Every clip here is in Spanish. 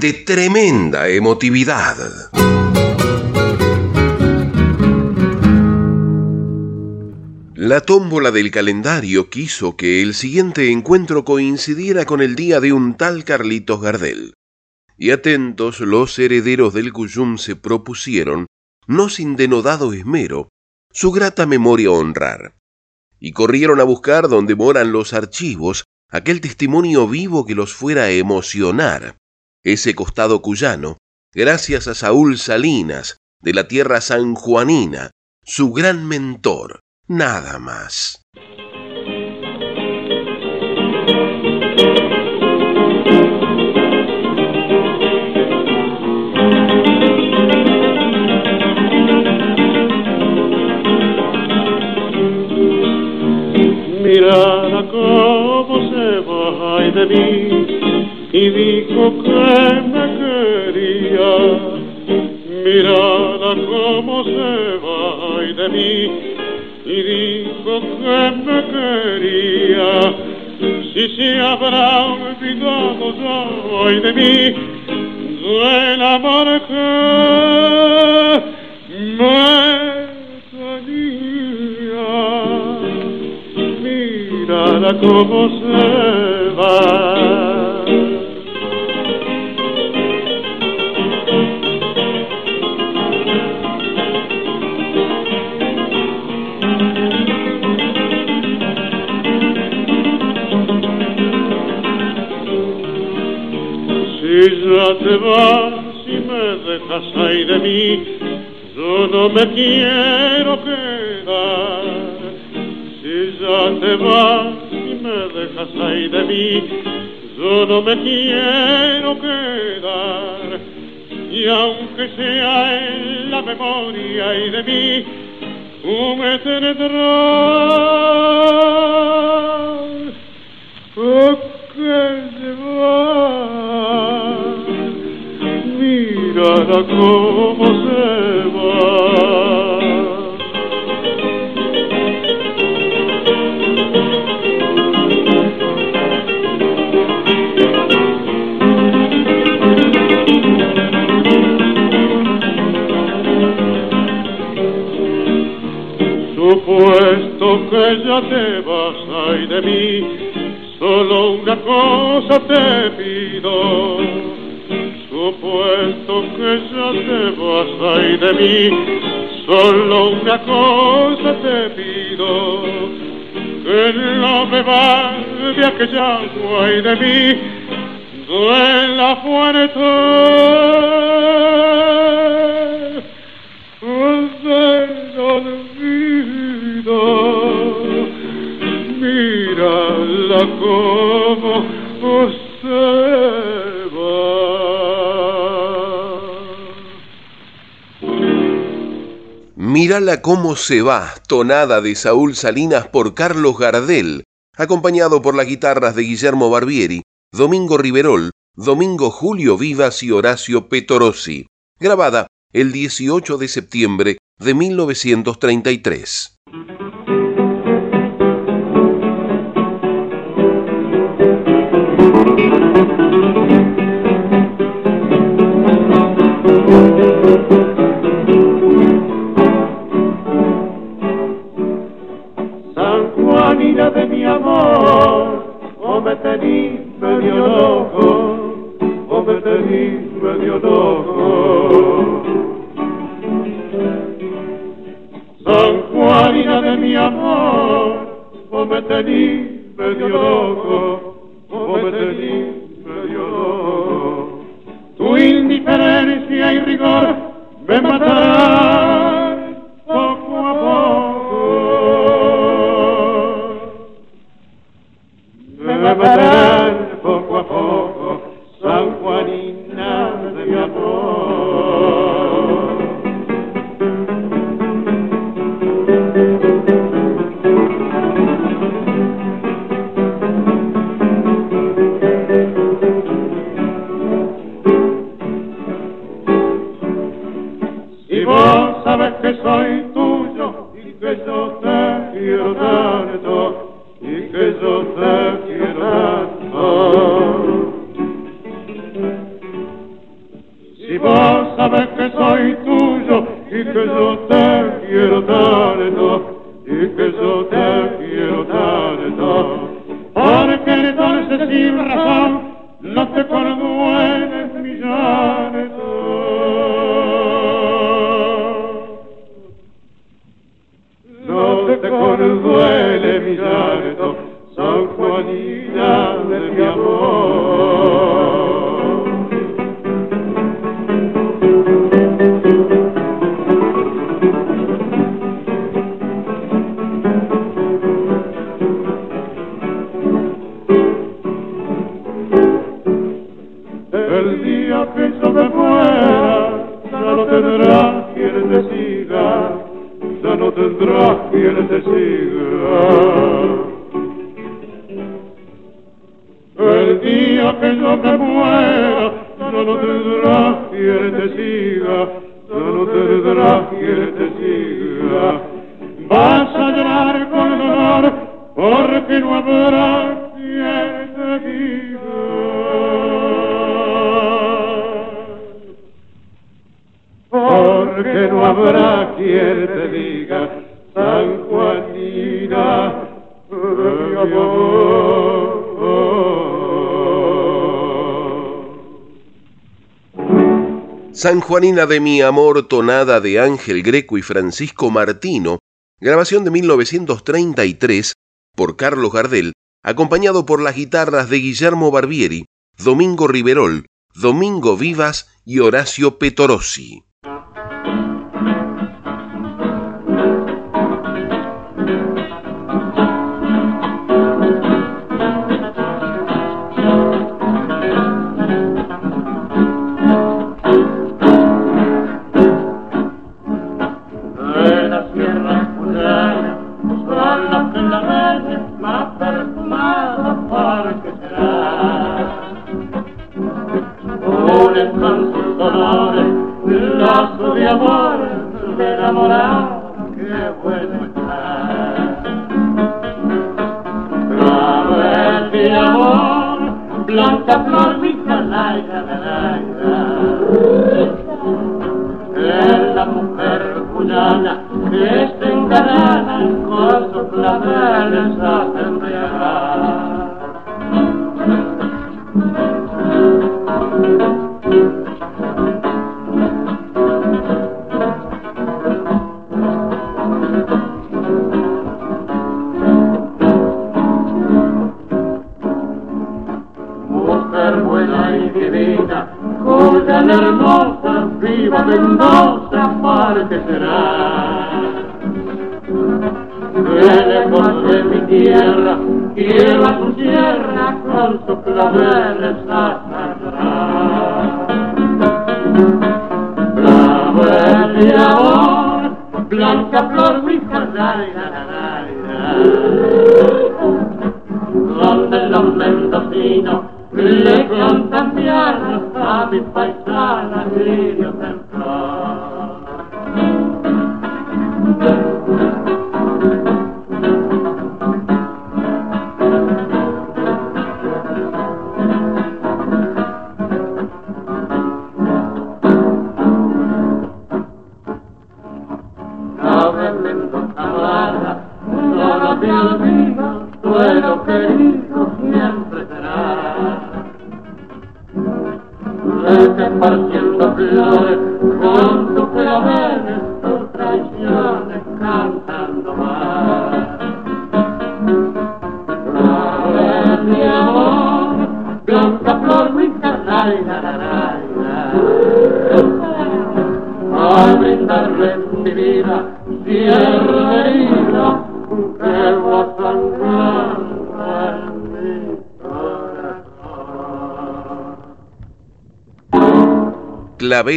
de tremenda emotividad. La tómbola del calendario quiso que el siguiente encuentro coincidiera con el día de un tal Carlitos Gardel. Y atentos los herederos del Cuyum se propusieron no sin denodado esmero, su grata memoria honrar. Y corrieron a buscar donde moran los archivos aquel testimonio vivo que los fuera a emocionar. Ese costado cuyano, gracias a Saúl Salinas, de la tierra sanjuanina, su gran mentor, nada más. mirada cómo se va de mí y dijo que me quería. Mirada cómo se va de mí y dijo que me quería. Si se habrá olvidado ya hoy de mí, del amor que me mirada como se va. Ya te vas y me dejas ahí de mí, yo no me quiero quedar ya te vas y me dejas ahí de mí, yo no me quiero quedar. Y aunque sea en la memoria y de mí, tú me tendrás Cómo se va. Supuesto que ya te vas ay de mí, solo una cosa te pido. Te vas ay de mí, solo una cosa te pido. Que no va de aquella agua y de mí, duela fuerte. Mírala cómo se va, tonada de Saúl Salinas por Carlos Gardel, acompañado por las guitarras de Guillermo Barbieri, Domingo Riverol, Domingo Julio Vivas y Horacio Petorossi, grabada el 18 de septiembre de 1933. Juanina de mi amor, o me tení medio loco, o me tení medio loco. San Juanina de mi amor, o me tení medio loco, o me tení medio loco. Tu indiferencia y rigor me matarán acabarán poco a poco, San Juanina de mi amor. Si vos sabes que soy tuyo y que yo te quiero tanto y que yo te sabes que soy tuyo y que yo te quiero dar tanto, y que yo te quiero dar tanto. Porque entonces sin razón no te conmueve San Juanina de mi amor, tonada de Ángel Greco y Francisco Martino, grabación de 1933 por Carlos Gardel, acompañado por las guitarras de Guillermo Barbieri, Domingo Riverol, Domingo Vivas y Horacio Petorossi.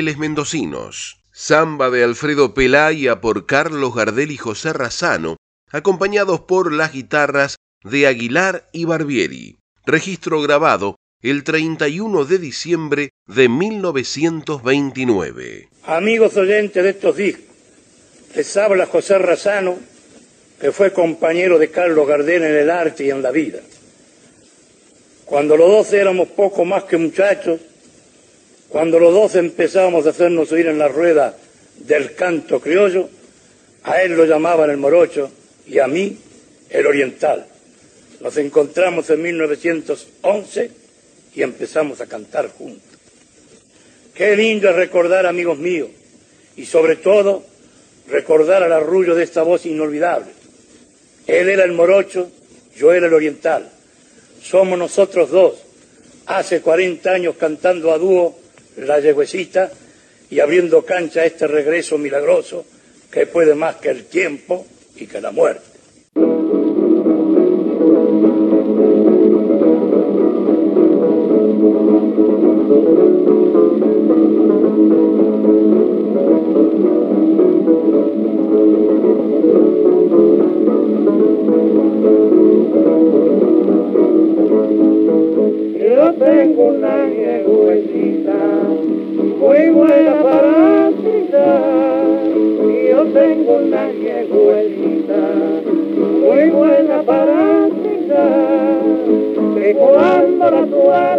Mendocinos, samba de Alfredo Pelaya por Carlos Gardel y José Razano, acompañados por las guitarras de Aguilar y Barbieri. Registro grabado el 31 de diciembre de 1929. Amigos oyentes de estos discos, les habla José Razano, que fue compañero de Carlos Gardel en el arte y en la vida. Cuando los dos éramos poco más que muchachos, cuando los dos empezábamos a hacernos oír en la rueda del canto criollo, a él lo llamaban el morocho y a mí el oriental. Nos encontramos en 1911 y empezamos a cantar juntos. Qué lindo es recordar, amigos míos, y sobre todo recordar al arrullo de esta voz inolvidable. Él era el morocho, yo era el oriental. Somos nosotros dos, hace 40 años cantando a dúo la yegüecita y abriendo cancha a este regreso milagroso que puede más que el tiempo y que la muerte. Yo tengo una yegüecita muy buena para trizar. Yo tengo una yegüecita muy buena para trizar. Que la tuya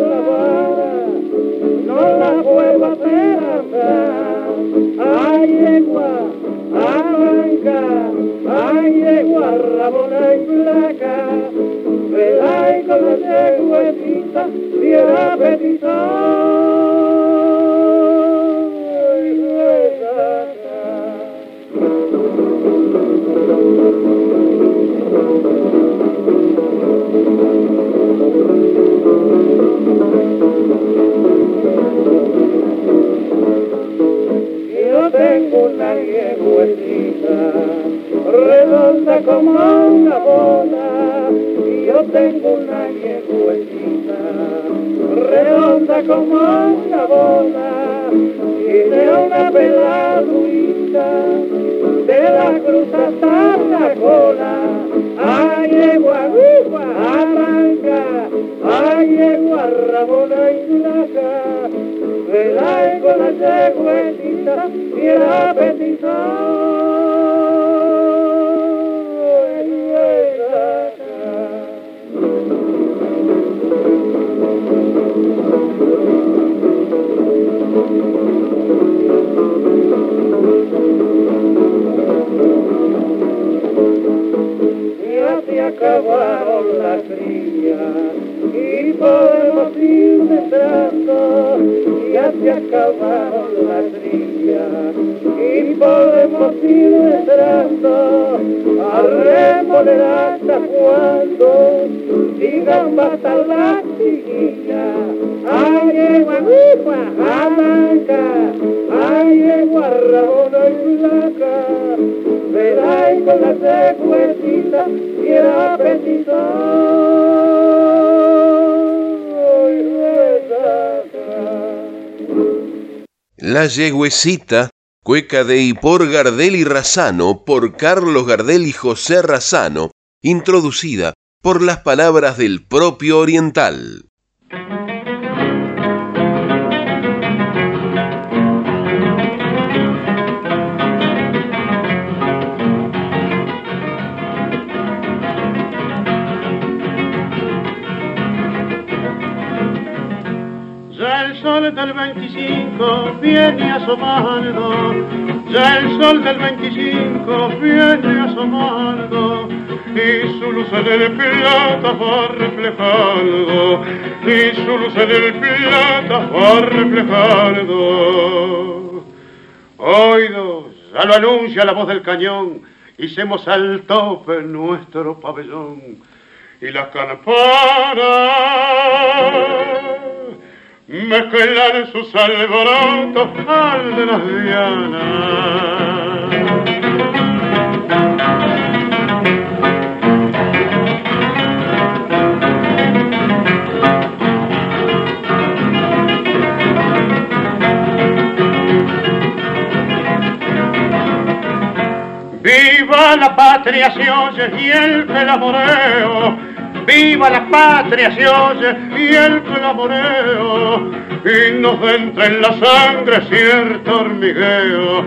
Ya se acabaron las crías y podemos ir detrás. Ya se acabaron las crías y podemos ir detrás. Arrémosle hasta cuando digan basta la chiquilla. Ay, yegua, ufa, amanca, ay, yegua, rabona y flaca. Verá y con la secuecita y el apetito. y. La yegüecita, cueca de y por Gardel y Razano, por Carlos Gardel y José Razano, introducida por las palabras del propio oriental. Sol del 25 viene asomando, ya el sol del 25 viene asomando, y su luz en el plata va reflejando, y su luz en el plata va reflejando. Oídos, ya lo anuncia la voz del cañón, hicimos al tope nuestro pabellón, y las campanas mezclan sus alborotos al de las dianas. Viva la patria se oye y el clamoreo. Viva la patria se oye y el clamoreo. Y nos entra en la sangre cierto hormigueo.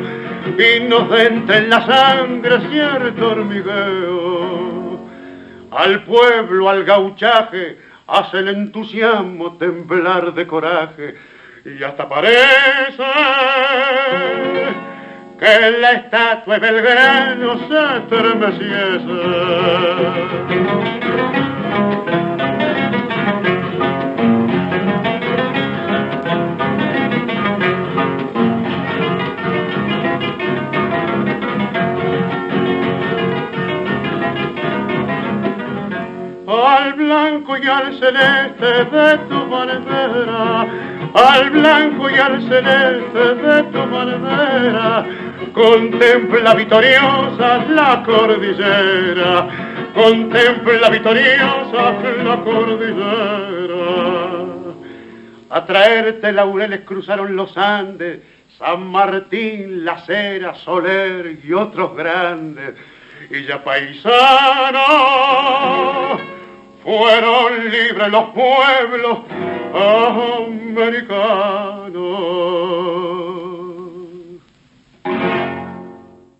Y nos entra en la sangre cierto hormigueo. Al pueblo, al gauchaje, hace el entusiasmo temblar de coraje. Y hasta parece que la estatua de Belgrano se estremeciese. al blanco y al celeste de tu bandera, al blanco y al celeste de tu bandera, contempla victoriosa la cordillera, contempla victoriosa la cordillera. a traerte laureles cruzaron los Andes, San Martín, La Cera, Soler y otros grandes. Y ya paisano, fueron libres los pueblos americanos.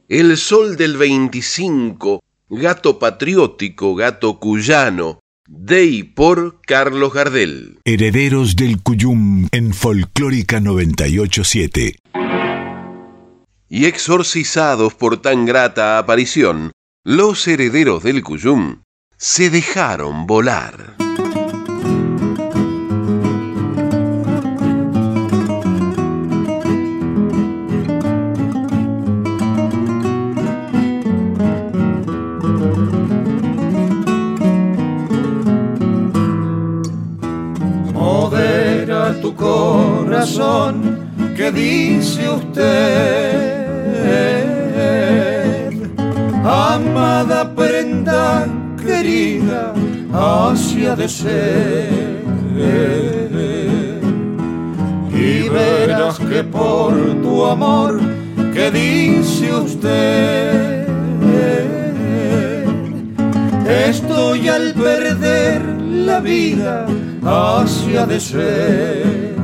El sol del 25, gato patriótico, gato cuyano, de y por Carlos Gardel. Herederos del Cuyum en Folclórica 987. Y exorcizados por tan grata aparición, los herederos del Cuyum se dejaron volar. Que dice usted, amada prenda querida, hacia de ser. Y verás que por tu amor que dice usted, estoy al perder la vida hacia de ser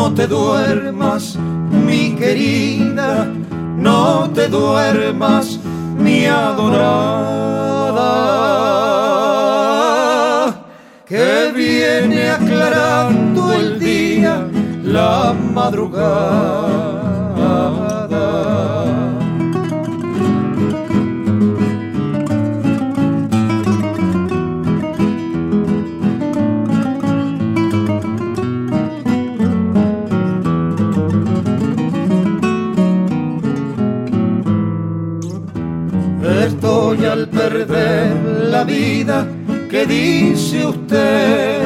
no te duermas, mi querida, no te duermas, mi adorada, que viene aclarando el día, la madrugada. Al perder la vida que dice usted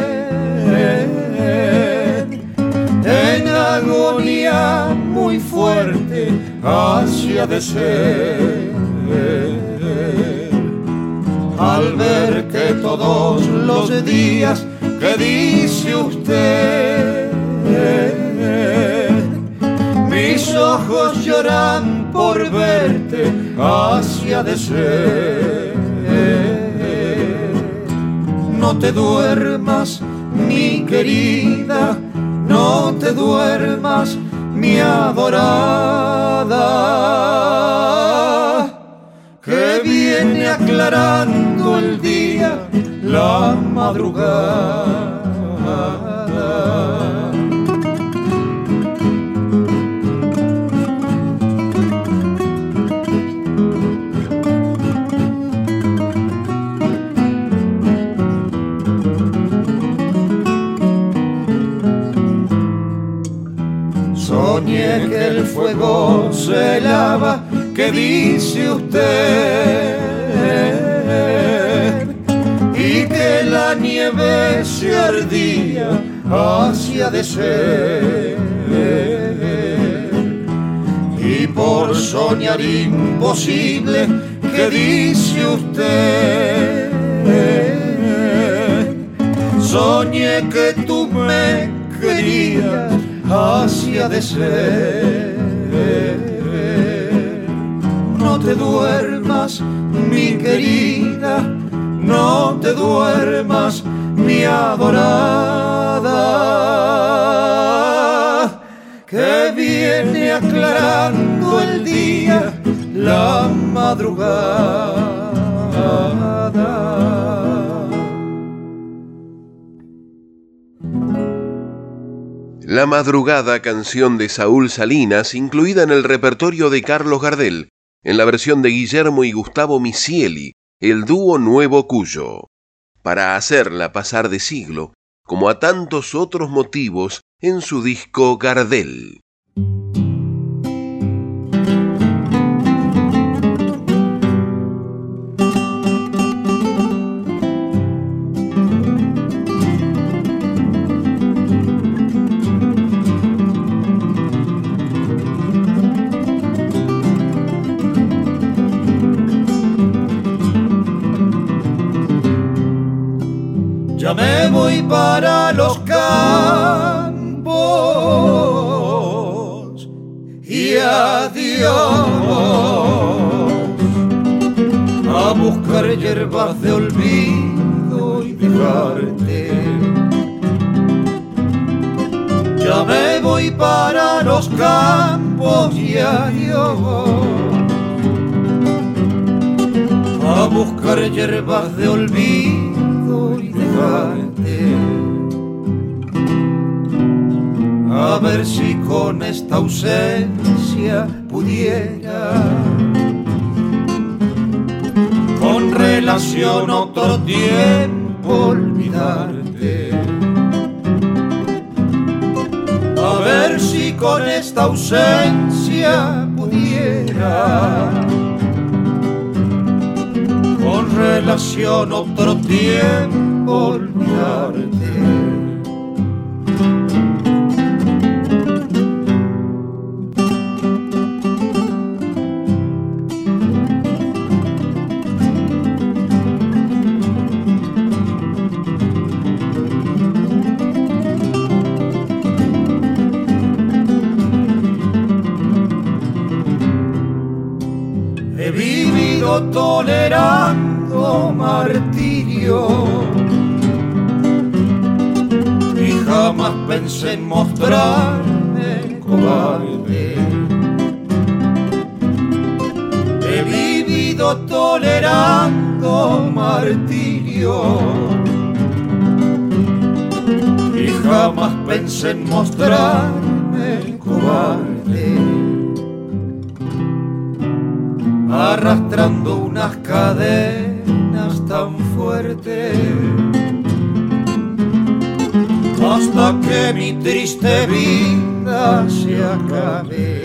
en agonía muy fuerte hacia de ser. Al ver que todos los días que dice usted mis ojos lloran por verte hacia de ser. No te duermas, mi querida, no te duermas, mi adorada, que viene aclarando el día, la madrugada. Fuego se lava, que dice usted, y que la nieve se ardía hacia de ser. Y por soñar imposible, que dice usted, soñé que tú me querías hacia de ser. Te duermas, mi querida, no te duermas, mi adorada, que viene aclarando el día, la madrugada. La madrugada canción de Saúl Salinas, incluida en el repertorio de Carlos Gardel, en la versión de Guillermo y Gustavo Misieli, el dúo Nuevo Cuyo, para hacerla pasar de siglo, como a tantos otros motivos en su disco Gardel. Ya me voy para los campos. Y adiós. A buscar hierbas de olvido y dejarte. Ya me voy para los campos y adiós. A buscar hierbas de olvido A ver si con esta ausencia pudiera con relación otro tiempo olvidarte. A ver si con esta ausencia pudiera con relación otro tiempo olvidarte. tolerando martirio pensé en mostrarme cobarde. He vivido tolerando martirio y jamás pensé en mostrarme cobarde arrastrando unas cadenas que mi triste vida se acabe.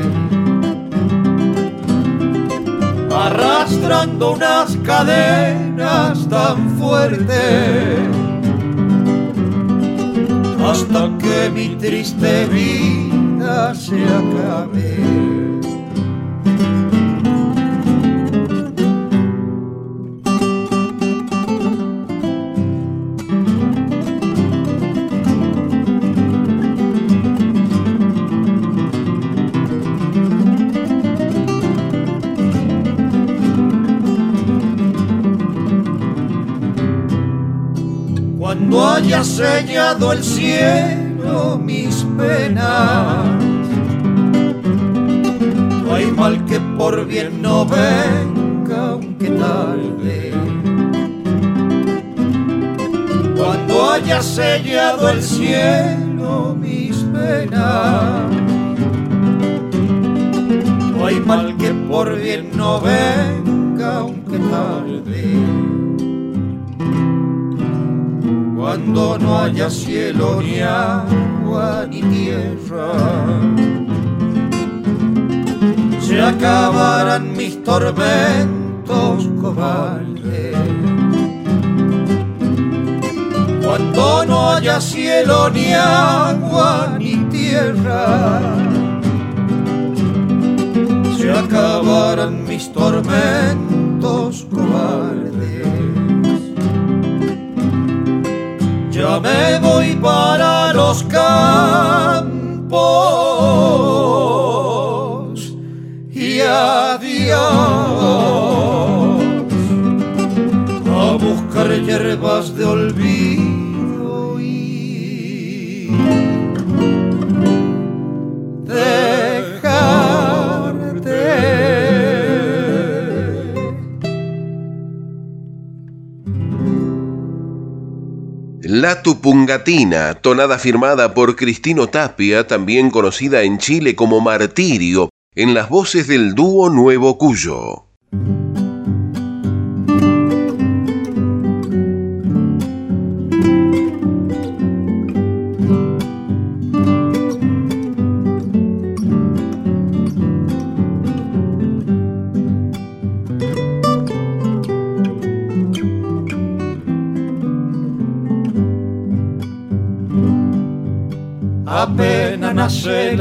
Arrastrando unas cadenas tan fuertes hasta que mi triste vida se acabe. Haya sellado el cielo mis penas. No hay mal que por bien no venga, aunque tarde. Cuando haya sellado el cielo mis penas, no hay mal que por bien no venga, aunque tarde cuando no haya cielo ni agua ni tierra. Se acabarán mis tormentos cobardes. Cuando no haya cielo ni agua ni tierra. Se acabarán mis tormentos cobardes. Ya me voy para los campos. Y adiós. A buscar hierbas de olvido La Tupungatina, tonada firmada por Cristino Tapia, también conocida en Chile como Martirio, en las voces del dúo Nuevo Cuyo.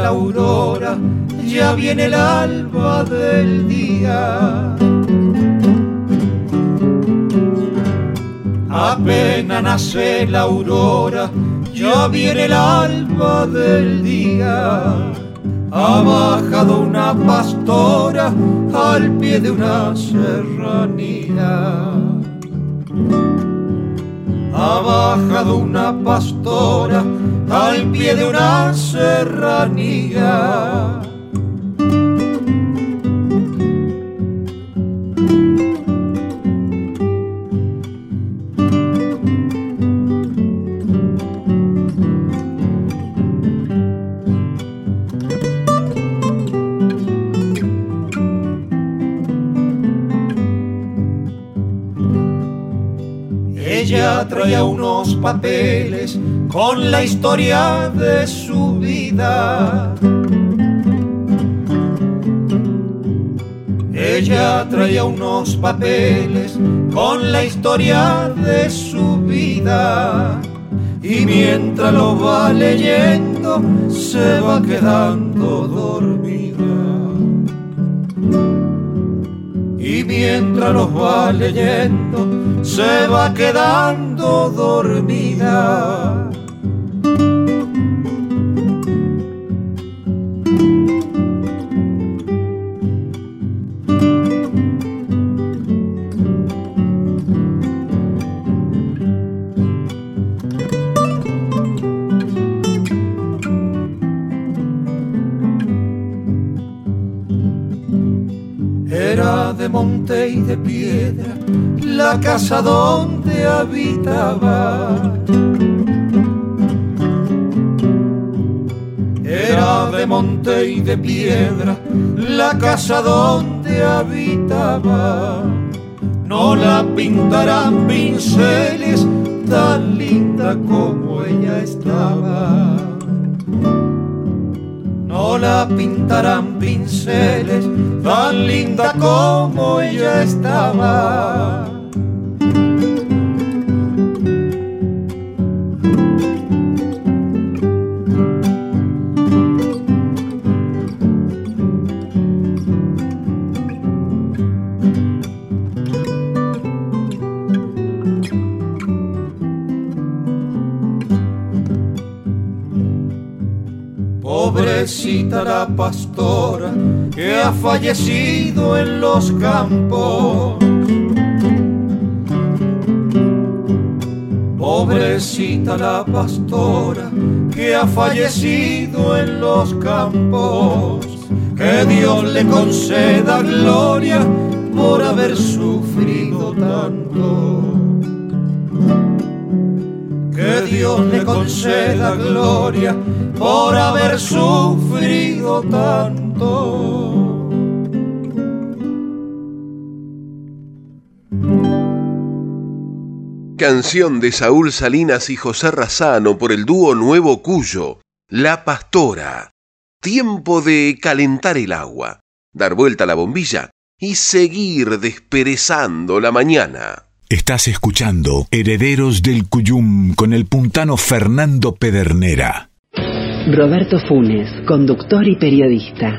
La aurora, ya viene el alba del día. Apenas nace la aurora, ya viene el alba del día. Ha bajado una pastora al pie de una serranía. Ha bajado una pastora al pie de una serranía. Papeles con la historia de su vida. Ella traía unos papeles con la historia de su vida. Y mientras lo va leyendo, se va quedando dormida. Y mientras los va leyendo, se va quedando dormida. Era de monte y de piedra la casa donde habitaba. Era de monte y de piedra la casa donde habitaba. No la pintarán pinceles tan linda como ella estaba. No la pintarán pinceles tan linda como ella estaba. La pastora que ha fallecido en los campos. Pobrecita la pastora que ha fallecido en los campos. Que Dios le conceda gloria por haber sufrido tanto. Que Dios le conceda gloria por haber sufrido tanto. Canción de Saúl Salinas y José Razano por el dúo Nuevo Cuyo, La Pastora. Tiempo de calentar el agua, dar vuelta a la bombilla y seguir desperezando la mañana. Estás escuchando Herederos del Cuyum con el puntano Fernando Pedernera. Roberto Funes, conductor y periodista.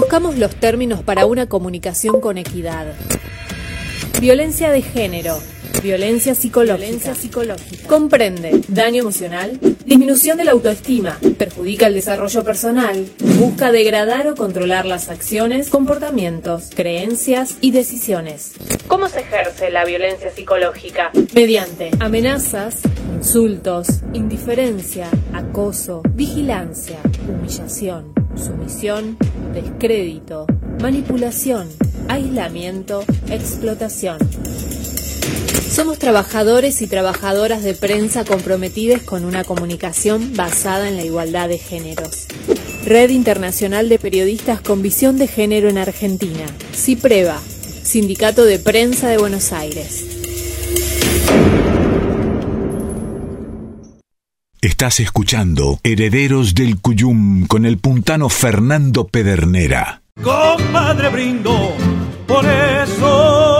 Conozcamos los términos para una comunicación con equidad. Violencia de género, Violencia psicológica. psicológica. Comprende daño emocional, disminución de la autoestima, perjudica el desarrollo personal, busca degradar o controlar las acciones, comportamientos, creencias y decisiones. ¿Cómo se ejerce la violencia psicológica? Mediante amenazas, insultos, indiferencia, acoso, vigilancia, humillación, sumisión, descrédito, manipulación, aislamiento, explotación. Somos trabajadores y trabajadoras de prensa comprometidos con una comunicación basada en la igualdad de géneros. Red Internacional de Periodistas con Visión de Género en Argentina. CIPREVA, Sindicato de Prensa de Buenos Aires. Estás escuchando Herederos del Cuyum con el puntano Fernando Pedernera. Compadre brindo por eso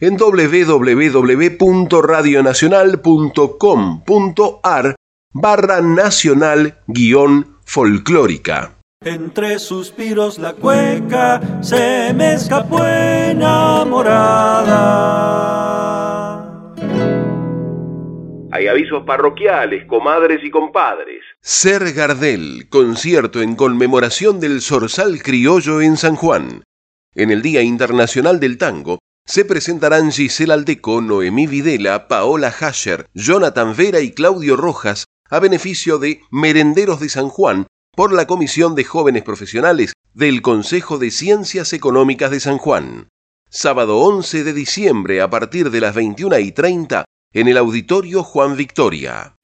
en www.radionacional.com.ar barra nacional guion folclórica. Entre suspiros la cueca se me escapó enamorada. Hay avisos parroquiales, comadres y compadres. Ser Gardel, concierto en conmemoración del Zorzal Criollo en San Juan. En el Día Internacional del Tango, se presentarán Giselle Aldeco, Noemí Videla, Paola Hasher, Jonathan Vera y Claudio Rojas a beneficio de Merenderos de San Juan por la Comisión de Jóvenes Profesionales del Consejo de Ciencias Económicas de San Juan. Sábado 11 de diciembre a partir de las 21 y 30 en el Auditorio Juan Victoria.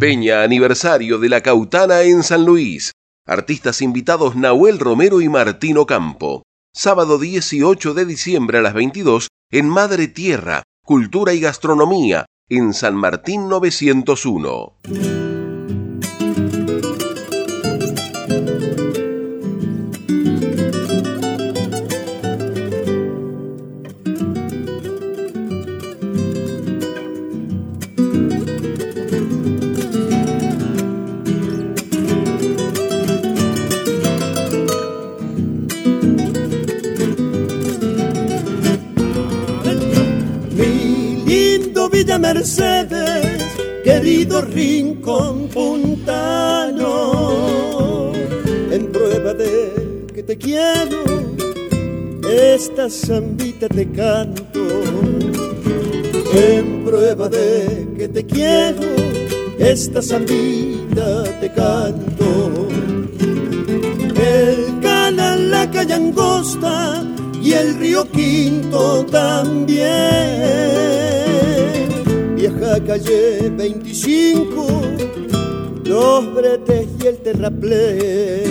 Peña aniversario de la Cautana en San Luis. Artistas invitados Nahuel Romero y Martino Campo sábado 18 de diciembre a las 22 en Madre Tierra, Cultura y Gastronomía, en San Martín 901. Rincón puntano, en prueba de que te quiero, esta zambita te canto. En prueba de que te quiero, esta zambita te canto. El canal, la calle angosta y el río Quinto también vieja calle 25, los bretes y el terraplén.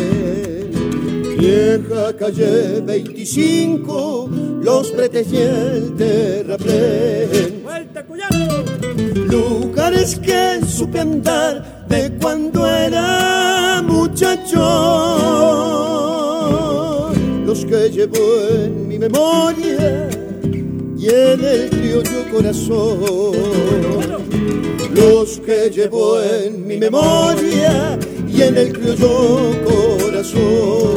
Vieja calle 25, los bretes y el terraplén. ¡Vuelta, Lugares que supe andar de cuando era muchacho, los que llevo en mi memoria en el criollo corazón. Los que llevo en mi memoria y en el criollo corazón.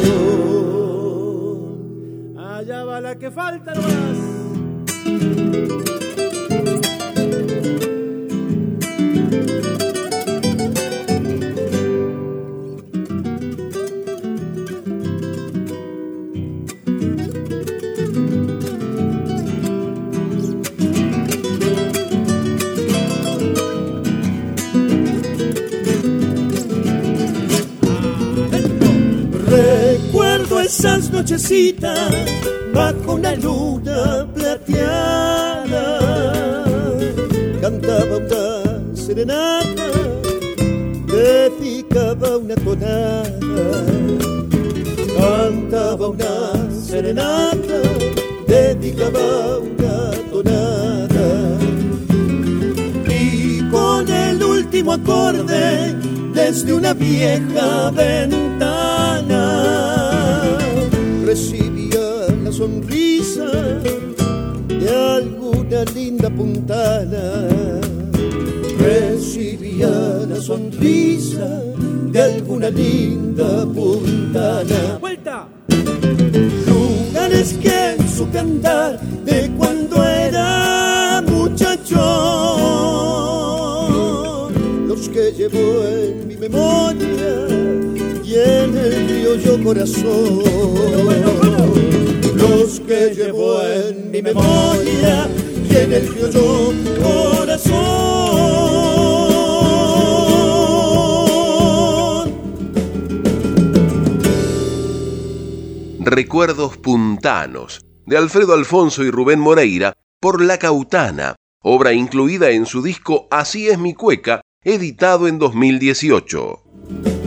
Allá va la que falta nomás. esas nochecitas bajo una luna plateada. Cantaba una serenata dedicaba una tonada. Cantaba una serenata dedicaba una tonada. Y con el último acorde desde una vieja ventana sonrisa de alguna linda puntana. Recibía la sonrisa de alguna linda puntana. ¡Vuelta! Lugares que en su cantar de cuando era muchacho, los que llevo en mi memoria y en el criollo corazón, los que llevo en mi memoria y en el criollo corazón. Recuerdos puntanos de Alfredo Alfonso y Rubén Moreira por La Cautana, obra incluida en su disco Así es mi cueca, editado en 2018.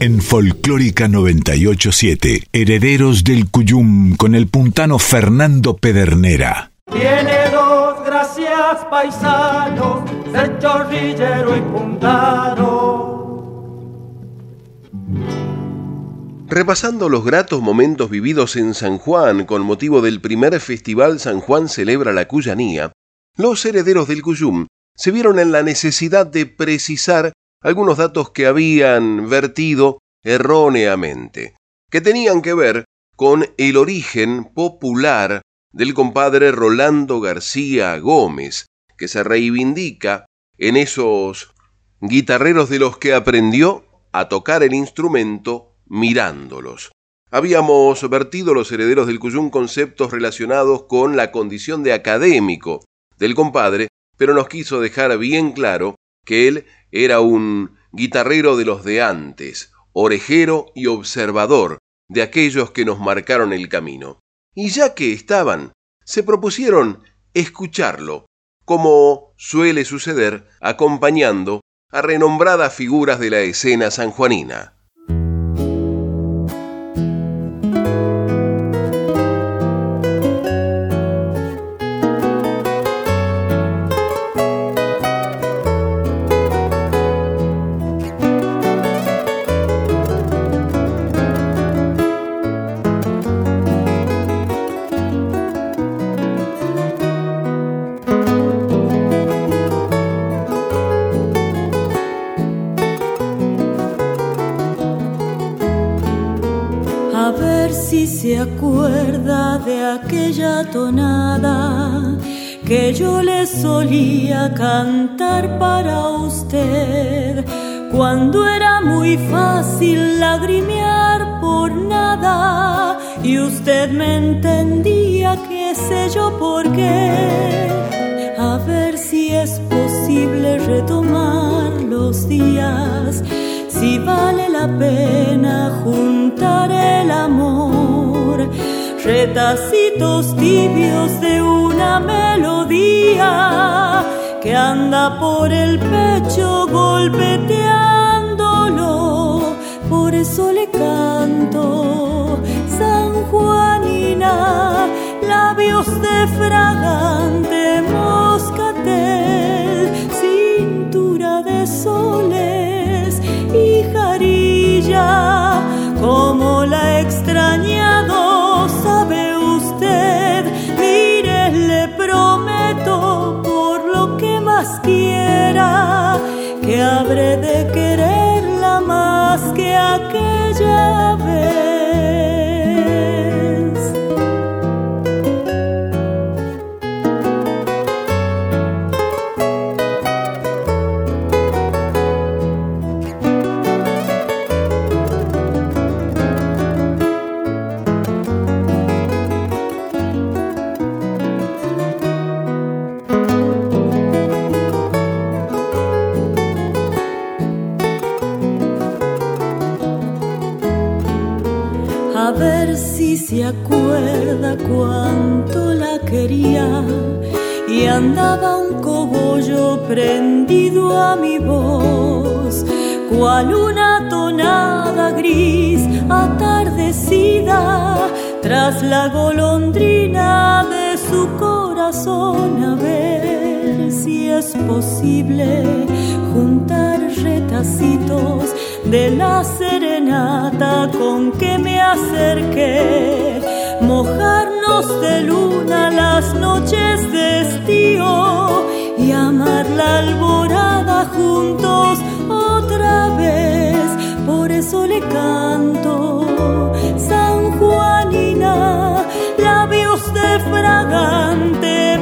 En Folclórica 987, Herederos del Cuyum con el puntano Fernando Pedernera. Tiene dos gracias paisanos, ser chorrillero y puntano. Repasando los gratos momentos vividos en San Juan con motivo del primer festival San Juan celebra la Cuyanía, los herederos del Cuyum se vieron en la necesidad de precisar algunos datos que habían vertido erróneamente, que tenían que ver con el origen popular del compadre Rolando García Gómez, que se reivindica en esos guitarreros de los que aprendió a tocar el instrumento mirándolos. Habíamos vertido los herederos del Cuyum conceptos relacionados con la condición de académico del compadre, pero nos quiso dejar bien claro que él era un guitarrero de los de antes, orejero y observador de aquellos que nos marcaron el camino. Y ya que estaban, se propusieron escucharlo, como suele suceder acompañando a renombradas figuras de la escena sanjuanina. Sé yo por qué. A ver si es posible retomar los días. Si vale la pena juntar el amor, retacitos tibios de una melodía que anda por el pecho golpeteándolo, por eso le canto, San Juanina, labios de fragante moscatel, cintura de soles y jarilla, como la extrañado, sabe usted. Mire, le prometo por lo que más quiera, que habré de andaba un cogollo prendido a mi voz, cual una tonada gris atardecida tras la golondrina de su corazón. A ver si es posible juntar retacitos de la serenata con que me acerqué, mojarnos de luna las noches de estío y amar la alborada juntos otra vez. Por eso le canto, San Juanina, labios de fragante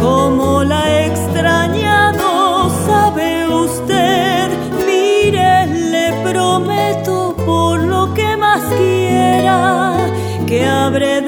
como la he extrañado, sabe usted. Mire, le prometo por lo que más quiera, que habré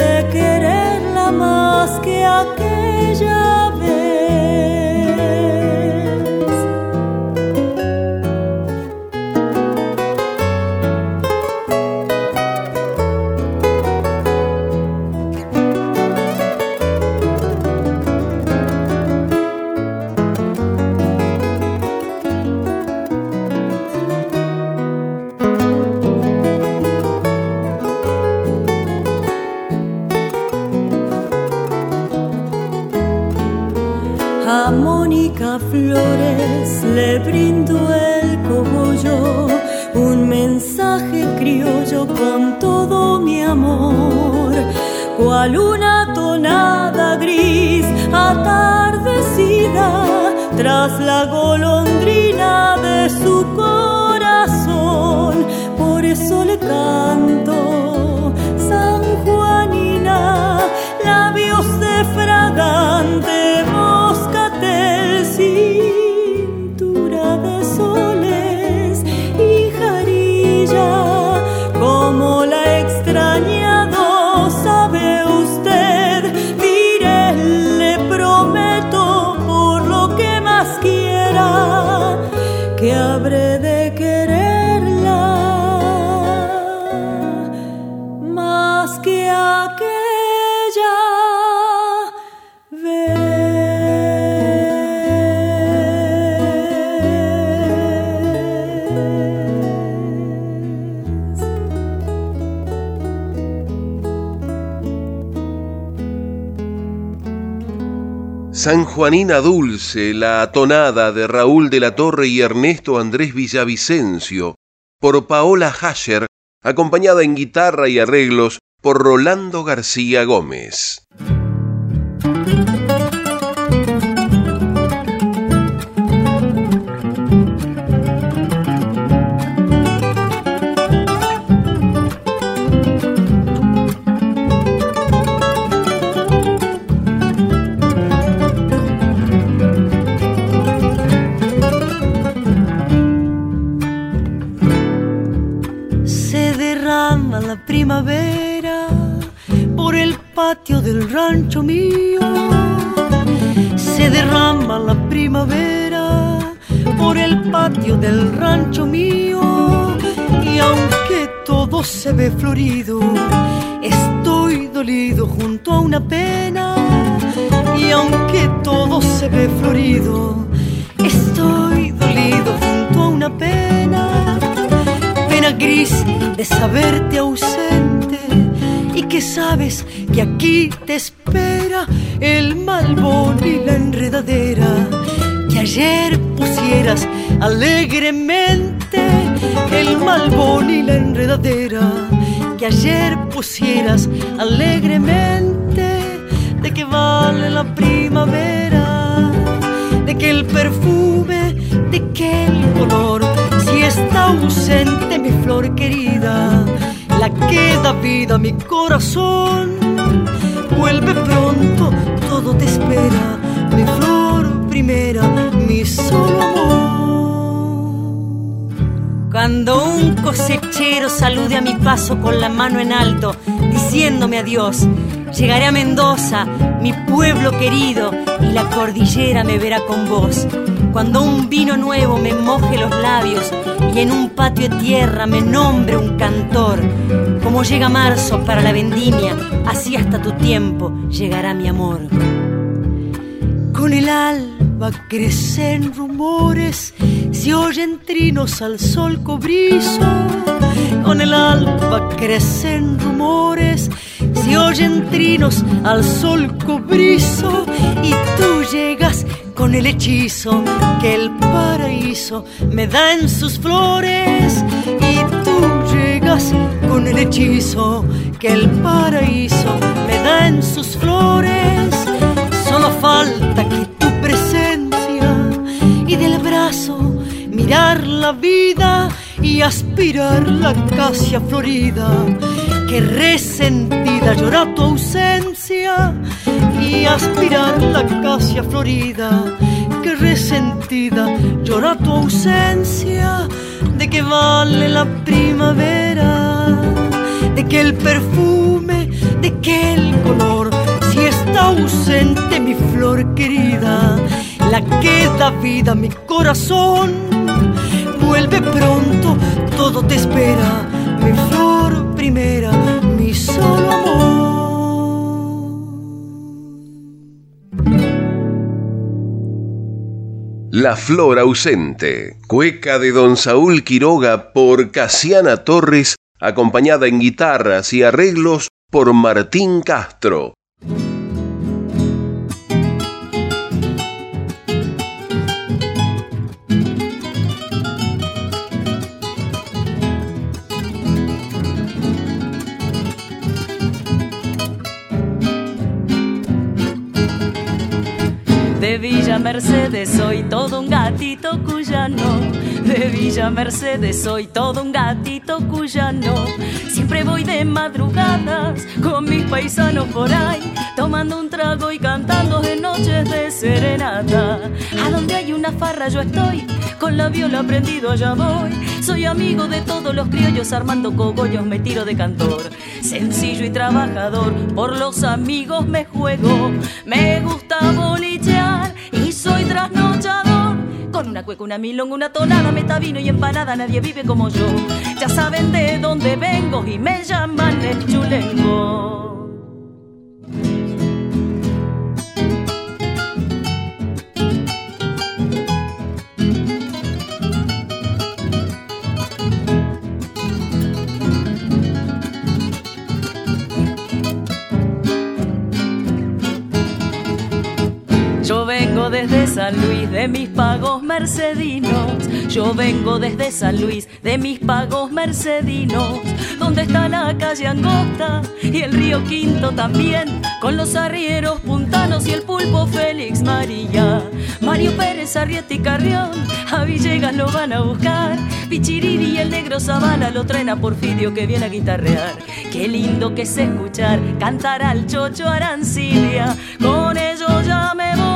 cual una tonada gris atardecida tras la golondrina Juanina Dulce, la tonada de Raúl de la Torre y Ernesto Andrés Villavicencio, por Paola Hasher, acompañada en guitarra y arreglos por Rolando García Gómez. Patio del rancho mío. Se derrama la primavera por el patio del rancho mío. Y aunque todo se ve florido, estoy dolido junto a una pena. Y aunque todo se ve florido, estoy dolido junto a una pena pena gris de saberte ausente que sabes que aquí te espera el malbón y la enredadera. Que ayer pusieras alegremente el malbón y la enredadera. Que ayer pusieras alegremente de que vale la primavera. De que el perfume de que el color si está ausente mi flor querida, la que da vida a mi corazón. Vuelve pronto, todo te espera, mi flor primera, mi solo amor. Cuando un cosechero salude a mi paso con la mano en alto, diciéndome adiós, llegaré a Mendoza, mi pueblo querido, y la cordillera me verá con vos. Cuando un vino nuevo me moje los labios y en un patio de tierra me nombre un cantor. Como llega marzo para la vendimia, así hasta tu tiempo llegará mi amor. Con el alba crecen rumores, se oyen trinos al sol cobrizo. Con el alba crecen rumores, se oyen trinos al sol cobrizo. Y tú llegas con el hechizo que el paraíso me da en sus flores. Y tú llegas con el hechizo que el paraíso me da en sus flores. Solo falta que tu presencia y del brazo mirar la vida y aspirar la acacia florida. Que resentida llora tu ausencia y aspirar la acacia florida. Que resentida llora tu ausencia. De que vale la primavera, de que el perfume, de que el color si está ausente mi flor querida, la que da vida a mi corazón, vuelve pronto, todo te espera, mi flor primera, mi solo amor. La flor ausente, cueca de don Saúl Quiroga por Casiana Torres, acompañada en guitarras y arreglos por Martín Castro. De Mercedes soy todo un gatito cuyano. De Villa Mercedes soy todo un gatito cuyano. Siempre voy de madrugadas con mis paisanos por ahí, tomando un trago y cantando en noches de serenata. A donde hay una farra yo estoy, con la viola prendido allá voy. Soy amigo de todos los criollos, armando cogollos me tiro de cantor. Sencillo y trabajador, por los amigos me juego. Me gusta bolichear y soy trasnochador. Con una cueca, una milonga, una tonada, meta vino y empanada, nadie vive como yo. Ya saben de dónde vengo y me llaman el chulengo. Yo vengo desde San Luis de mis pagos mercedinos. Yo vengo desde San Luis de mis pagos mercedinos. Donde está la calle Angosta y el río Quinto también. Con los arrieros puntanos y el pulpo Félix María. Mario Pérez, Arrieta y Carrión. A Villegas lo van a buscar. Pichiriri y el negro Zavala lo traen a Porfirio que viene a guitarrear. Qué lindo que es escuchar cantar al chocho Arancilia. Con ellos ya me voy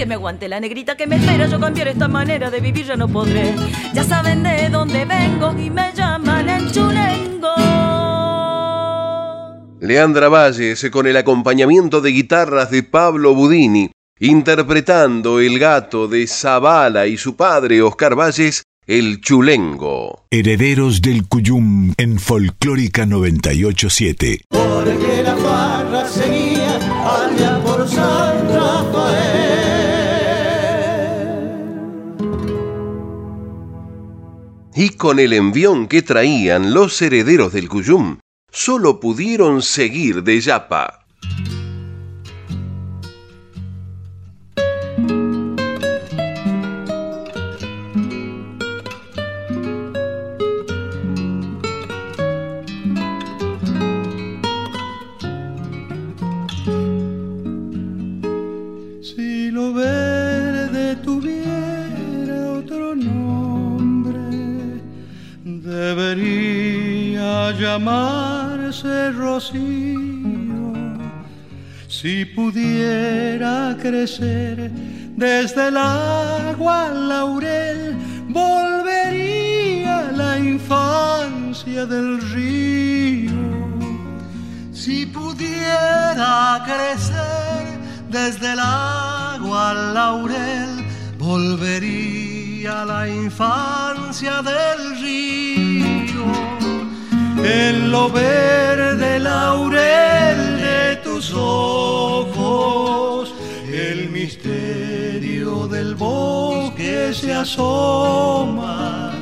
que me aguante la negrita que me espera. Yo cambiar esta manera de vivir ya no podré. Ya saben de dónde vengo y me llaman el chulengo. Leandra Valles con el acompañamiento de guitarras de Pablo Budini, interpretando el gato de Zavala y su padre Oscar Valles, el chulengo. Herederos del Cuyum en Folclórica 987. Porque la farra seguía allá por San Y con el envión que traían los herederos del Cuyum, solo pudieron seguir de Yapa. Si pudiera crecer desde el agua al laurel, volvería a la infancia del río. Si pudiera crecer desde el agua al laurel, volvería la infancia del río en lo verde laurel de tus ojos, el misterio del bosque se asoma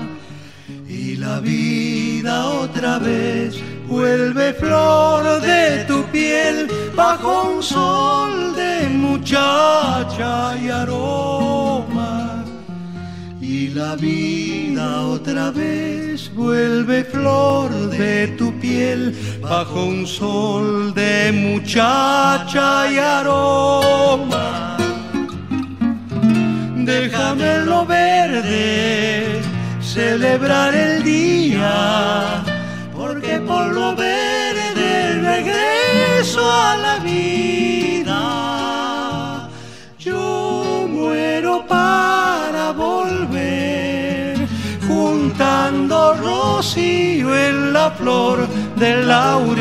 y la vida otra vez vuelve flor de tu piel bajo un sol de muchacha y aroma y la vida otra vez vuelve flor de tu piel bajo un sol de muchacha y aroma déjame lo verde celebrar el día porque por lo verde regreso a la vida. Yo muero para juntando rocío en la flor del laurel.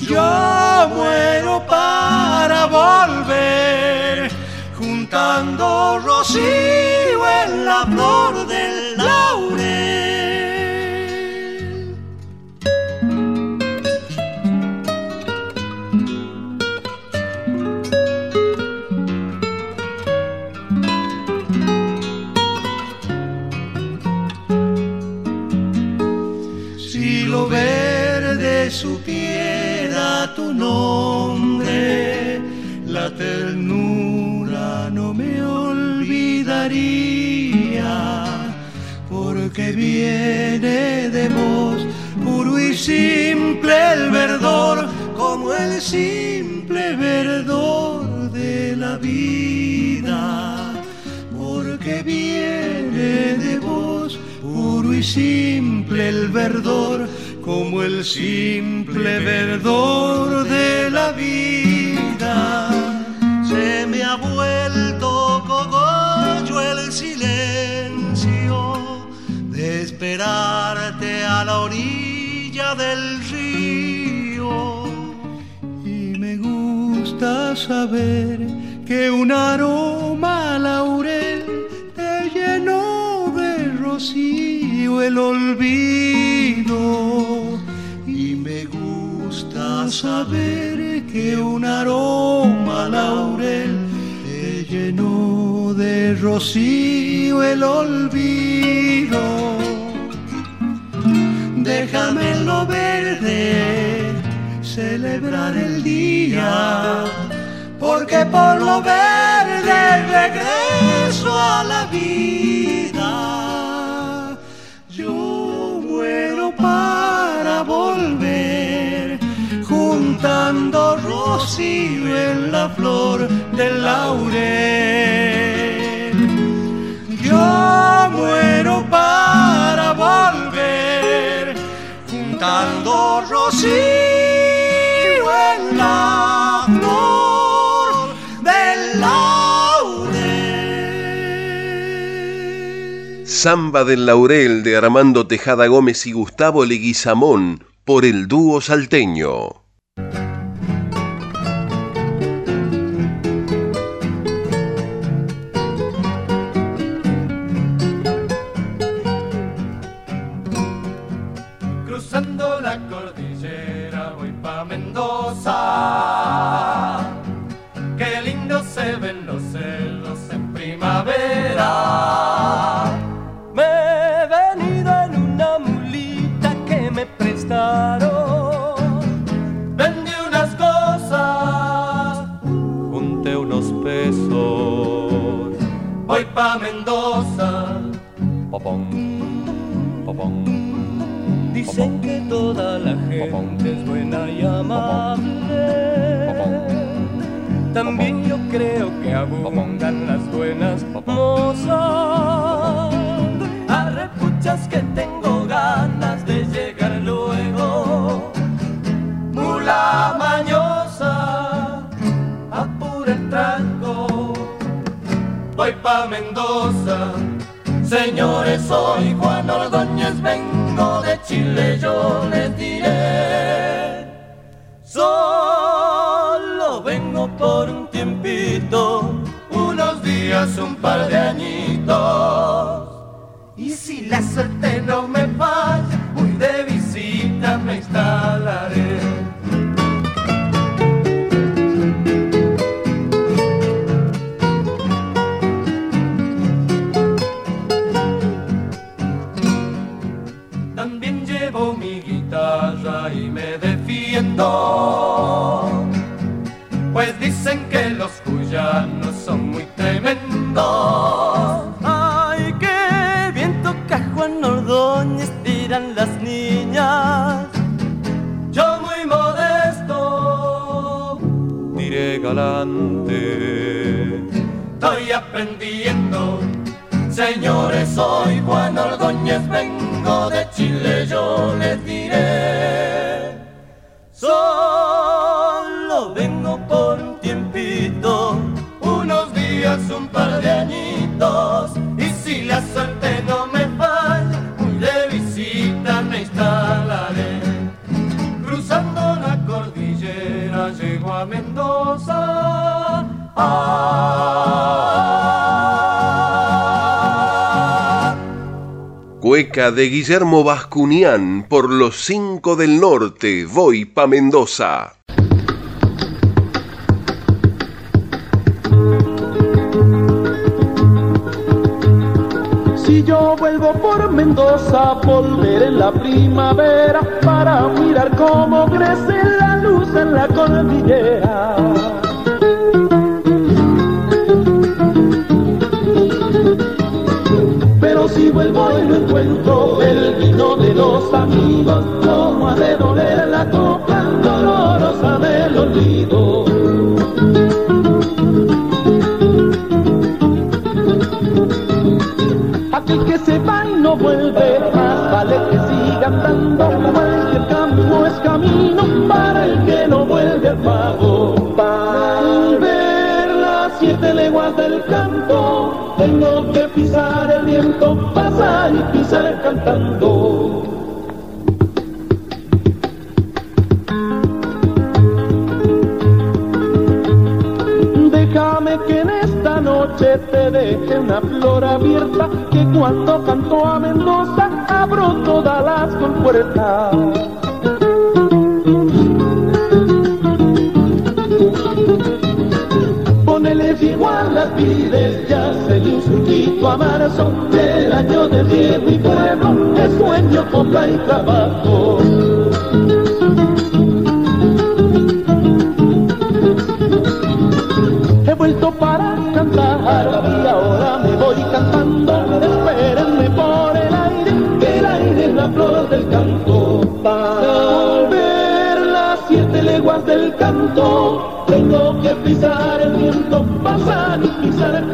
Yo muero para volver, juntando rocío en la flor del laurel. Supiera tu nombre, la ternura no me olvidaría, porque viene de vos puro y simple el verdor, como el simple verdor de la vida, porque viene de vos puro y simple el verdor como el simple verdor de la vida. Se me ha vuelto cogollo el silencio de esperarte a la orilla del río. Y me gusta saber que un aroma laurel te llenó de rocío el olvido saber que un aroma laurel te llenó de rocío el olvido. Déjame lo verde celebrar el día, porque por lo verde regreso a la vida. Juntando rocío en la flor del laurel. Yo muero para volver, juntando rocío en la flor del laurel. Samba del Laurel de Armando Tejada Gómez y Gustavo Leguizamón por el dúo salteño. Señores, soy De Guillermo Bascunián por los cinco del norte, voy pa' Mendoza. Si yo vuelvo por Mendoza, volveré en la primavera para mirar cómo crece la luz en la cordillera. Si vuelvo y no encuentro el vino de los amigos, ¿cómo ha de doler la copa dolorosa del olvido? Aquel que se va y no vuelve, más vale que siga andando. Cualquier camino es camino para el que no vuelve al pago. Del canto, tengo que pisar el viento, pasar y pisar cantando. Déjame que en esta noche te deje una flor abierta, que cuando canto a Mendoza abro todas las compuertas. Ponele igual las pides, ya se dio un surquito a marzo, del año de Diego y pueblo, de sueño, compra y trabajo. He vuelto para cantar y ahora me voy cantando. Espérenme por del canto, tengo que pisar el viento, pasar y pisar.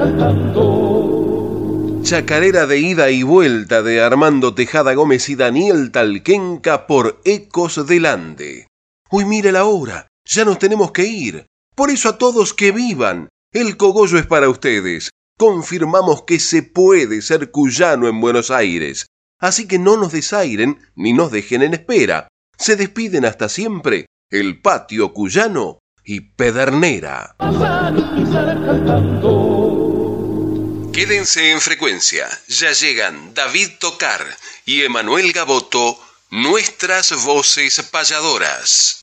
Chacarera de ida y vuelta de Armando Tejada Gómez y Daniel Talquenca por Ecos del Ande. Uy, mire la hora, ya nos tenemos que ir. Por eso a todos que vivan. El cogollo es para ustedes. Confirmamos que se puede ser cuyano en Buenos Aires. Así que no nos desairen ni nos dejen en espera. Se despiden hasta siempre el patio cuyano y Pedernera. Quédense en frecuencia. Ya llegan David Tocar y Emanuel Gaboto, nuestras voces payadoras.